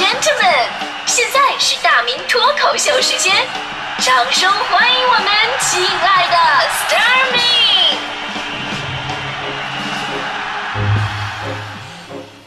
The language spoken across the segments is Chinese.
gentlemen，现在是大明脱口秀时间，掌声欢迎我们亲爱的 s t a r m i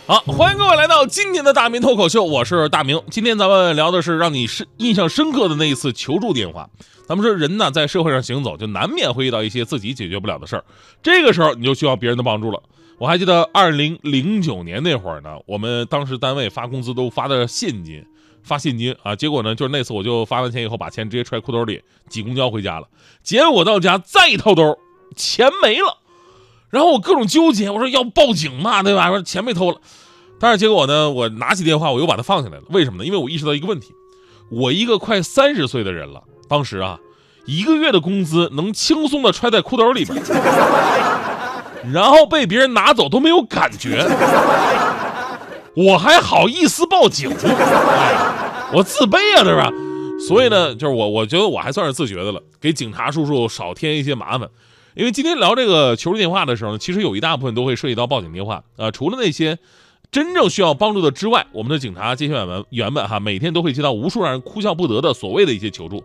好，欢迎各位来到今天的大明脱口秀，我是大明。今天咱们聊的是让你深印象深刻的那一次求助电话。咱们说人呢，在社会上行走，就难免会遇到一些自己解决不了的事儿，这个时候你就需要别人的帮助了。我还记得二零零九年那会儿呢，我们当时单位发工资都发的现金，发现金啊。结果呢，就是那次我就发完钱以后，把钱直接揣裤兜里，挤公交回家了。结果到家再一掏兜，钱没了。然后我各种纠结，我说要报警嘛，对吧？说钱被偷了，但是结果呢，我拿起电话，我又把它放下来了。为什么呢？因为我意识到一个问题，我一个快三十岁的人了，当时啊，一个月的工资能轻松的揣在裤兜里边，然后被别人拿走都没有感觉，我还好意思报警？我自卑啊，对吧？所以呢，就是我，我觉得我还算是自觉的了，给警察叔叔少添一些麻烦。因为今天聊这个求助电话的时候呢，其实有一大部分都会涉及到报警电话啊。除了那些真正需要帮助的之外，我们的警察接线员们员们哈，每天都会接到无数让人哭笑不得的所谓的一些求助。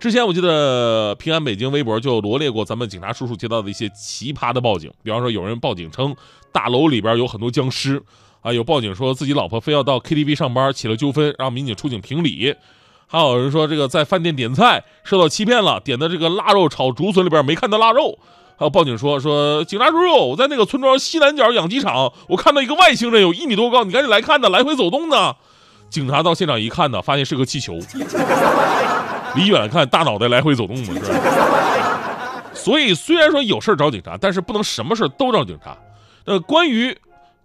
之前我记得平安北京微博就罗列过咱们警察叔叔接到的一些奇葩的报警，比方说有人报警称大楼里边有很多僵尸啊，有报警说自己老婆非要到 KTV 上班起了纠纷，让民警出警评理。还有人说这个在饭店点菜受到欺骗了，点的这个腊肉炒竹笋里边没看到腊肉。还有报警说说警察叔叔，我在那个村庄西南角养鸡场，我看到一个外星人有一米多高，你赶紧来看呢，来回走动呢。警察到现场一看呢，发现是个气球，离远看大脑袋来回走动嘛，是吧？所以虽然说有事找警察，但是不能什么事都找警察。呃，关于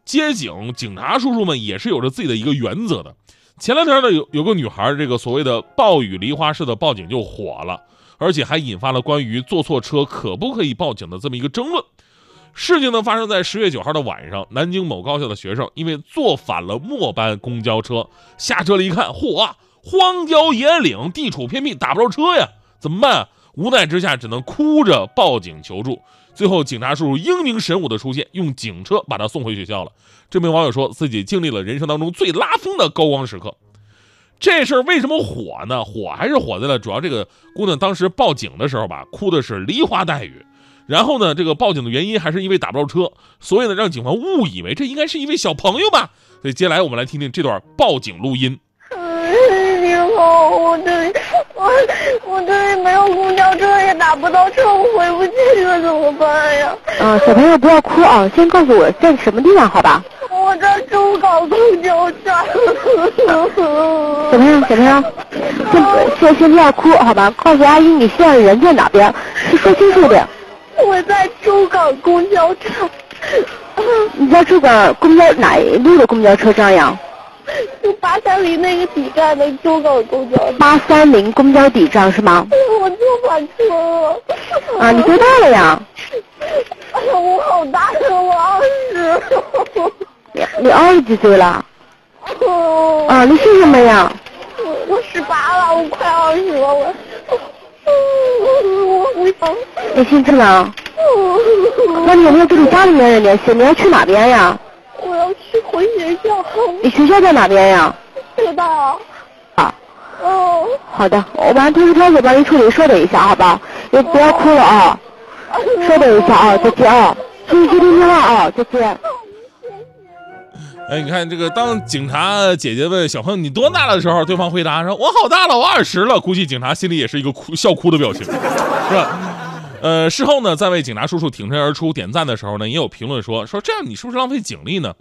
接警，警察叔叔们也是有着自己的一个原则的。前两天呢，有有个女孩，这个所谓的暴雨梨花式的报警就火了，而且还引发了关于坐错车可不可以报警的这么一个争论。事情呢发生在十月九号的晚上，南京某高校的学生因为坐反了末班公交车，下车了一看，嚯，荒郊野岭，地处偏僻，打不着车呀，怎么办？无奈之下，只能哭着报警求助。最后，警察叔叔英明神武的出现，用警车把他送回学校了。这名网友说自己经历了人生当中最拉风的高光时刻。这事儿为什么火呢？火还是火在了主要这个姑娘当时报警的时候吧，哭的是梨花带雨。然后呢，这个报警的原因还是因为打不着车，所以呢，让警方误以为这应该是一位小朋友吧。所以接下来我们来听听这段报警录音。你好，我这里我我这里没有公交车，也打不到车，我回不去了，怎么办呀？嗯，小朋友不要哭啊，先告诉我在什么地方，好吧？我在周港公交站。小朋友，小朋友，先先先不要哭，好吧？告诉阿姨你现在人在哪边，说清楚点。我在周港公交站。你在周岗公交哪一路的公交车站呀？就八三零那个底站的中港公交。八三零公交底站是吗？我坐反车了。啊，你多大了呀？哎呀，我好大呀，我二十。你你二十几岁了？哦。啊，你姓什么呀？我我十八了，我快二十了，我。我我想。你姓郑啊？那你有没有跟你家里面人联系？你要去哪边呀？回学校。你学校在哪边呀？知道。啊。哦。好的，我把通知票子帮您处理，稍等一下，好吧？你不要哭了啊！稍等一下啊，再见啊！注意接听电话啊，再见。哎，你看这个，当警察姐姐问小朋友你多大了的时候，对方回答说：“我好大了，我二十了。”估计警察心里也是一个哭笑哭的表情，是吧？呃，事后呢，在为警察叔叔挺身而出点赞的时候呢，也有评论说说这样你是不是浪费警力呢？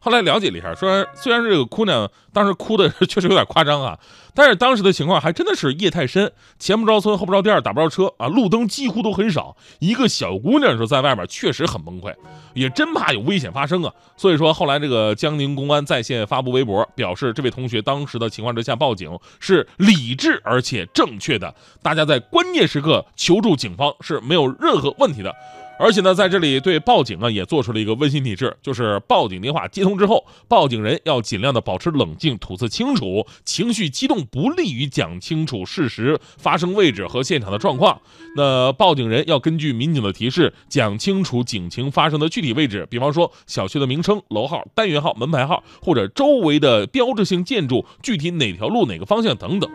后来了解了一下，说虽然这个姑娘当时哭的 确实有点夸张啊，但是当时的情况还真的是夜太深，前不着村后不着店，打不着车啊，路灯几乎都很少。一个小姑娘说在外面确实很崩溃，也真怕有危险发生啊。所以说后来这个江宁公安在线发布微博，表示这位同学当时的情况之下报警是理智而且正确的，大家在关键时刻求助警方是没有任何问题的。而且呢，在这里对报警啊也做出了一个温馨提示，就是报警电话接通之后，报警人要尽量的保持冷静，吐字清楚，情绪激动不利于讲清楚事实发生位置和现场的状况。那报警人要根据民警的提示，讲清楚警情发生的具体位置，比方说小区的名称、楼号、单元号、门牌号，或者周围的标志性建筑，具体哪条路、哪个方向等等。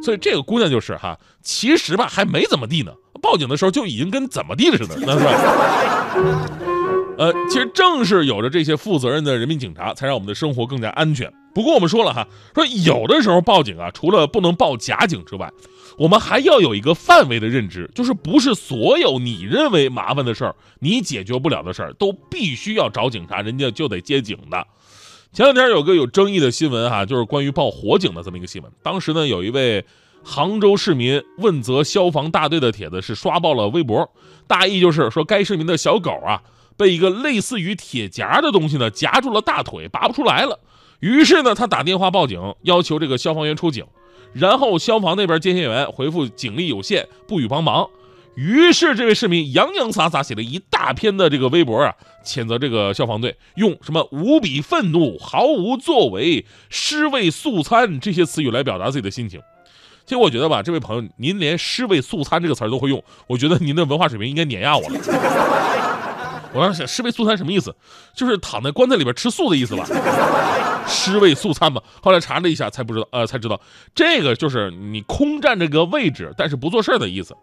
所以这个姑娘就是哈，其实吧还没怎么地呢。报警的时候就已经跟怎么地似的，那是吧？呃，其实正是有着这些负责任的人民警察，才让我们的生活更加安全。不过我们说了哈，说有的时候报警啊，除了不能报假警之外，我们还要有一个范围的认知，就是不是所有你认为麻烦的事儿，你解决不了的事儿，都必须要找警察，人家就得接警的。前两天有个有争议的新闻哈，就是关于报火警的这么一个新闻。当时呢，有一位。杭州市民问责消防大队的帖子是刷爆了微博，大意就是说该市民的小狗啊被一个类似于铁夹的东西呢夹住了大腿，拔不出来了。于是呢，他打电话报警，要求这个消防员出警。然后消防那边接线员回复警力有限，不予帮忙。于是这位市民洋洋洒洒写了一大篇的这个微博啊，谴责这个消防队用什么无比愤怒、毫无作为、尸位素餐这些词语来表达自己的心情。其实我觉得吧，这位朋友，您连“尸位素餐”这个词儿都会用，我觉得您的文化水平应该碾压我了。我当时想“尸位素餐”什么意思？就是躺在棺材里边吃素的意思吧？“尸位素餐”嘛。后来查了一下，才不知道，呃，才知道这个就是你空占这个位置，但是不做事儿的意思。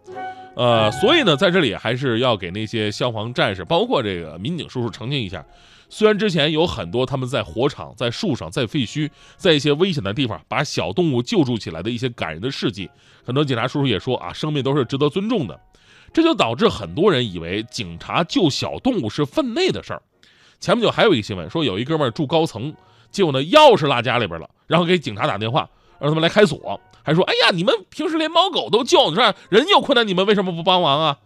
呃，所以呢，在这里还是要给那些消防战士，包括这个民警叔叔澄清一下。虽然之前有很多他们在火场、在树上、在废墟、在一些危险的地方把小动物救助起来的一些感人的事迹，很多警察叔叔也说啊，生命都是值得尊重的。这就导致很多人以为警察救小动物是分内的事儿。前不久还有一个新闻说，有一哥们住高层，结果呢钥匙落家里边了，然后给警察打电话让他们来开锁，还说：“哎呀，你们平时连猫狗都救，是吧？人有困难你们为什么不帮忙啊？”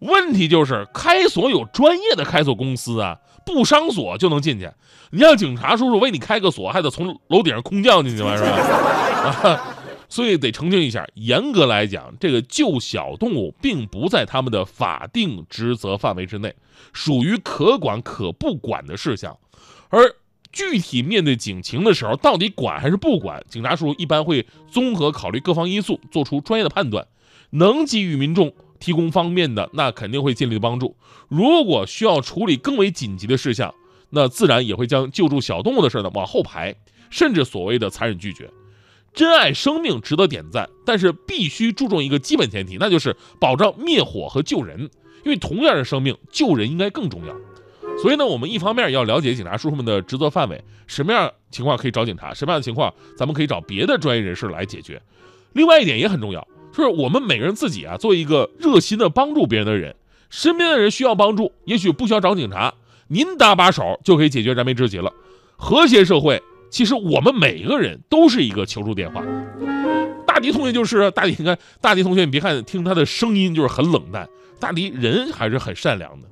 问题就是开锁有专业的开锁公司啊。不伤锁就能进去，你让警察叔叔为你开个锁，还得从楼顶上空降进去吗？是吧？啊，所以得澄清一下，严格来讲，这个救小动物并不在他们的法定职责范围之内，属于可管可不管的事项。而具体面对警情的时候，到底管还是不管，警察叔叔一般会综合考虑各方因素，做出专业的判断，能给予民众。提供方便的，那肯定会尽力的帮助。如果需要处理更为紧急的事项，那自然也会将救助小动物的事呢往后排，甚至所谓的残忍拒绝。珍爱生命值得点赞，但是必须注重一个基本前提，那就是保障灭火和救人。因为同样的生命，救人应该更重要。所以呢，我们一方面要了解警察叔叔们的职责范围，什么样情况可以找警察，什么样的情况咱们可以找别的专业人士来解决。另外一点也很重要。就是我们每个人自己啊，做一个热心的帮助别人的人，身边的人需要帮助，也许不需要找警察，您搭把手就可以解决燃眉之急了。和谐社会，其实我们每一个人都是一个求助电话。大迪同学就是大迪，你看大迪同学，你别看听他的声音就是很冷淡，大迪人还是很善良的。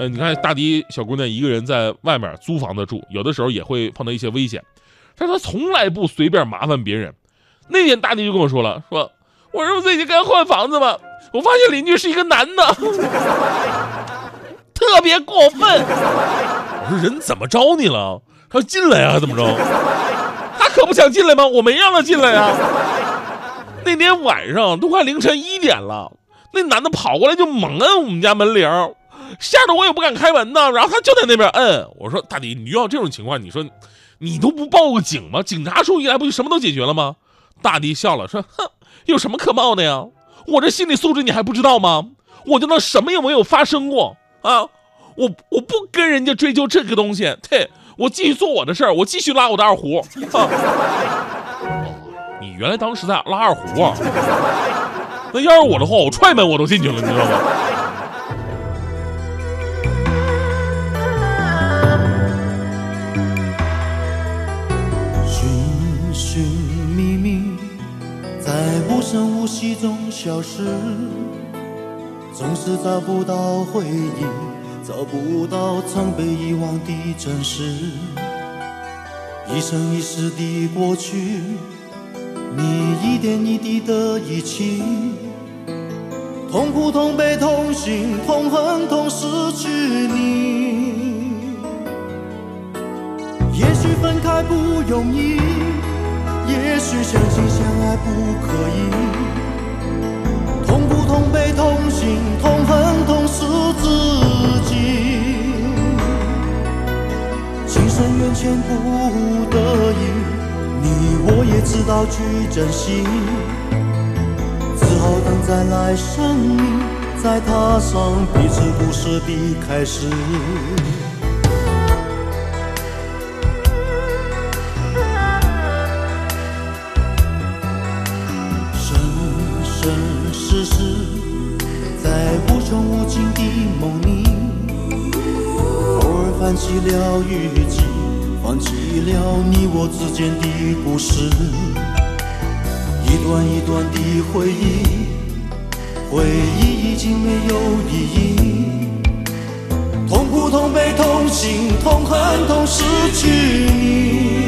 呃，你看大迪小姑娘一个人在外面租房子住，有的时候也会碰到一些危险，但是她从来不随便麻烦别人。那天大迪就跟我说了，说。我儿子最近该换房子了，我发现邻居是一个男的，特别过分。我说人怎么着你了？他说进来呀，怎么着？他可不想进来吗？我没让他进来呀。那天晚上都快凌晨一点了，那男的跑过来就猛摁我们家门铃，吓得我也不敢开门呢。然后他就在那边摁。我说大弟，你遇到这种情况，你说你都不报个警吗？警察叔叔一来不就什么都解决了吗？大弟笑了，说哼。有什么可冒的呀？我这心理素质你还不知道吗？我就那什么也没有发生过啊！我我不跟人家追究这个东西，对我继续做我的事儿，我继续拉我的二胡。啊、你原来当时在拉二胡啊？那要是我的话，我踹门我都进去了，你知道吗？声无息中消失，总是找不到回忆，找不到曾被遗忘的真实。一生一世的过去，你一点一滴的遗弃，痛苦、痛悲、痛心、痛恨、痛失去你。也许分开不容易，也许相亲相爱不可以。痛苦、痛悲、痛心、痛恨、痛失自己。情深缘浅不得已，你我也知道去珍惜。只好等在来生里，再踏上彼此故事的开始。在无穷无尽的梦里，偶尔翻起了雨季，放弃了你我之间的故事。一段一段的回忆，回忆已经没有意义。痛苦、痛悲、痛心、痛恨、痛失去你。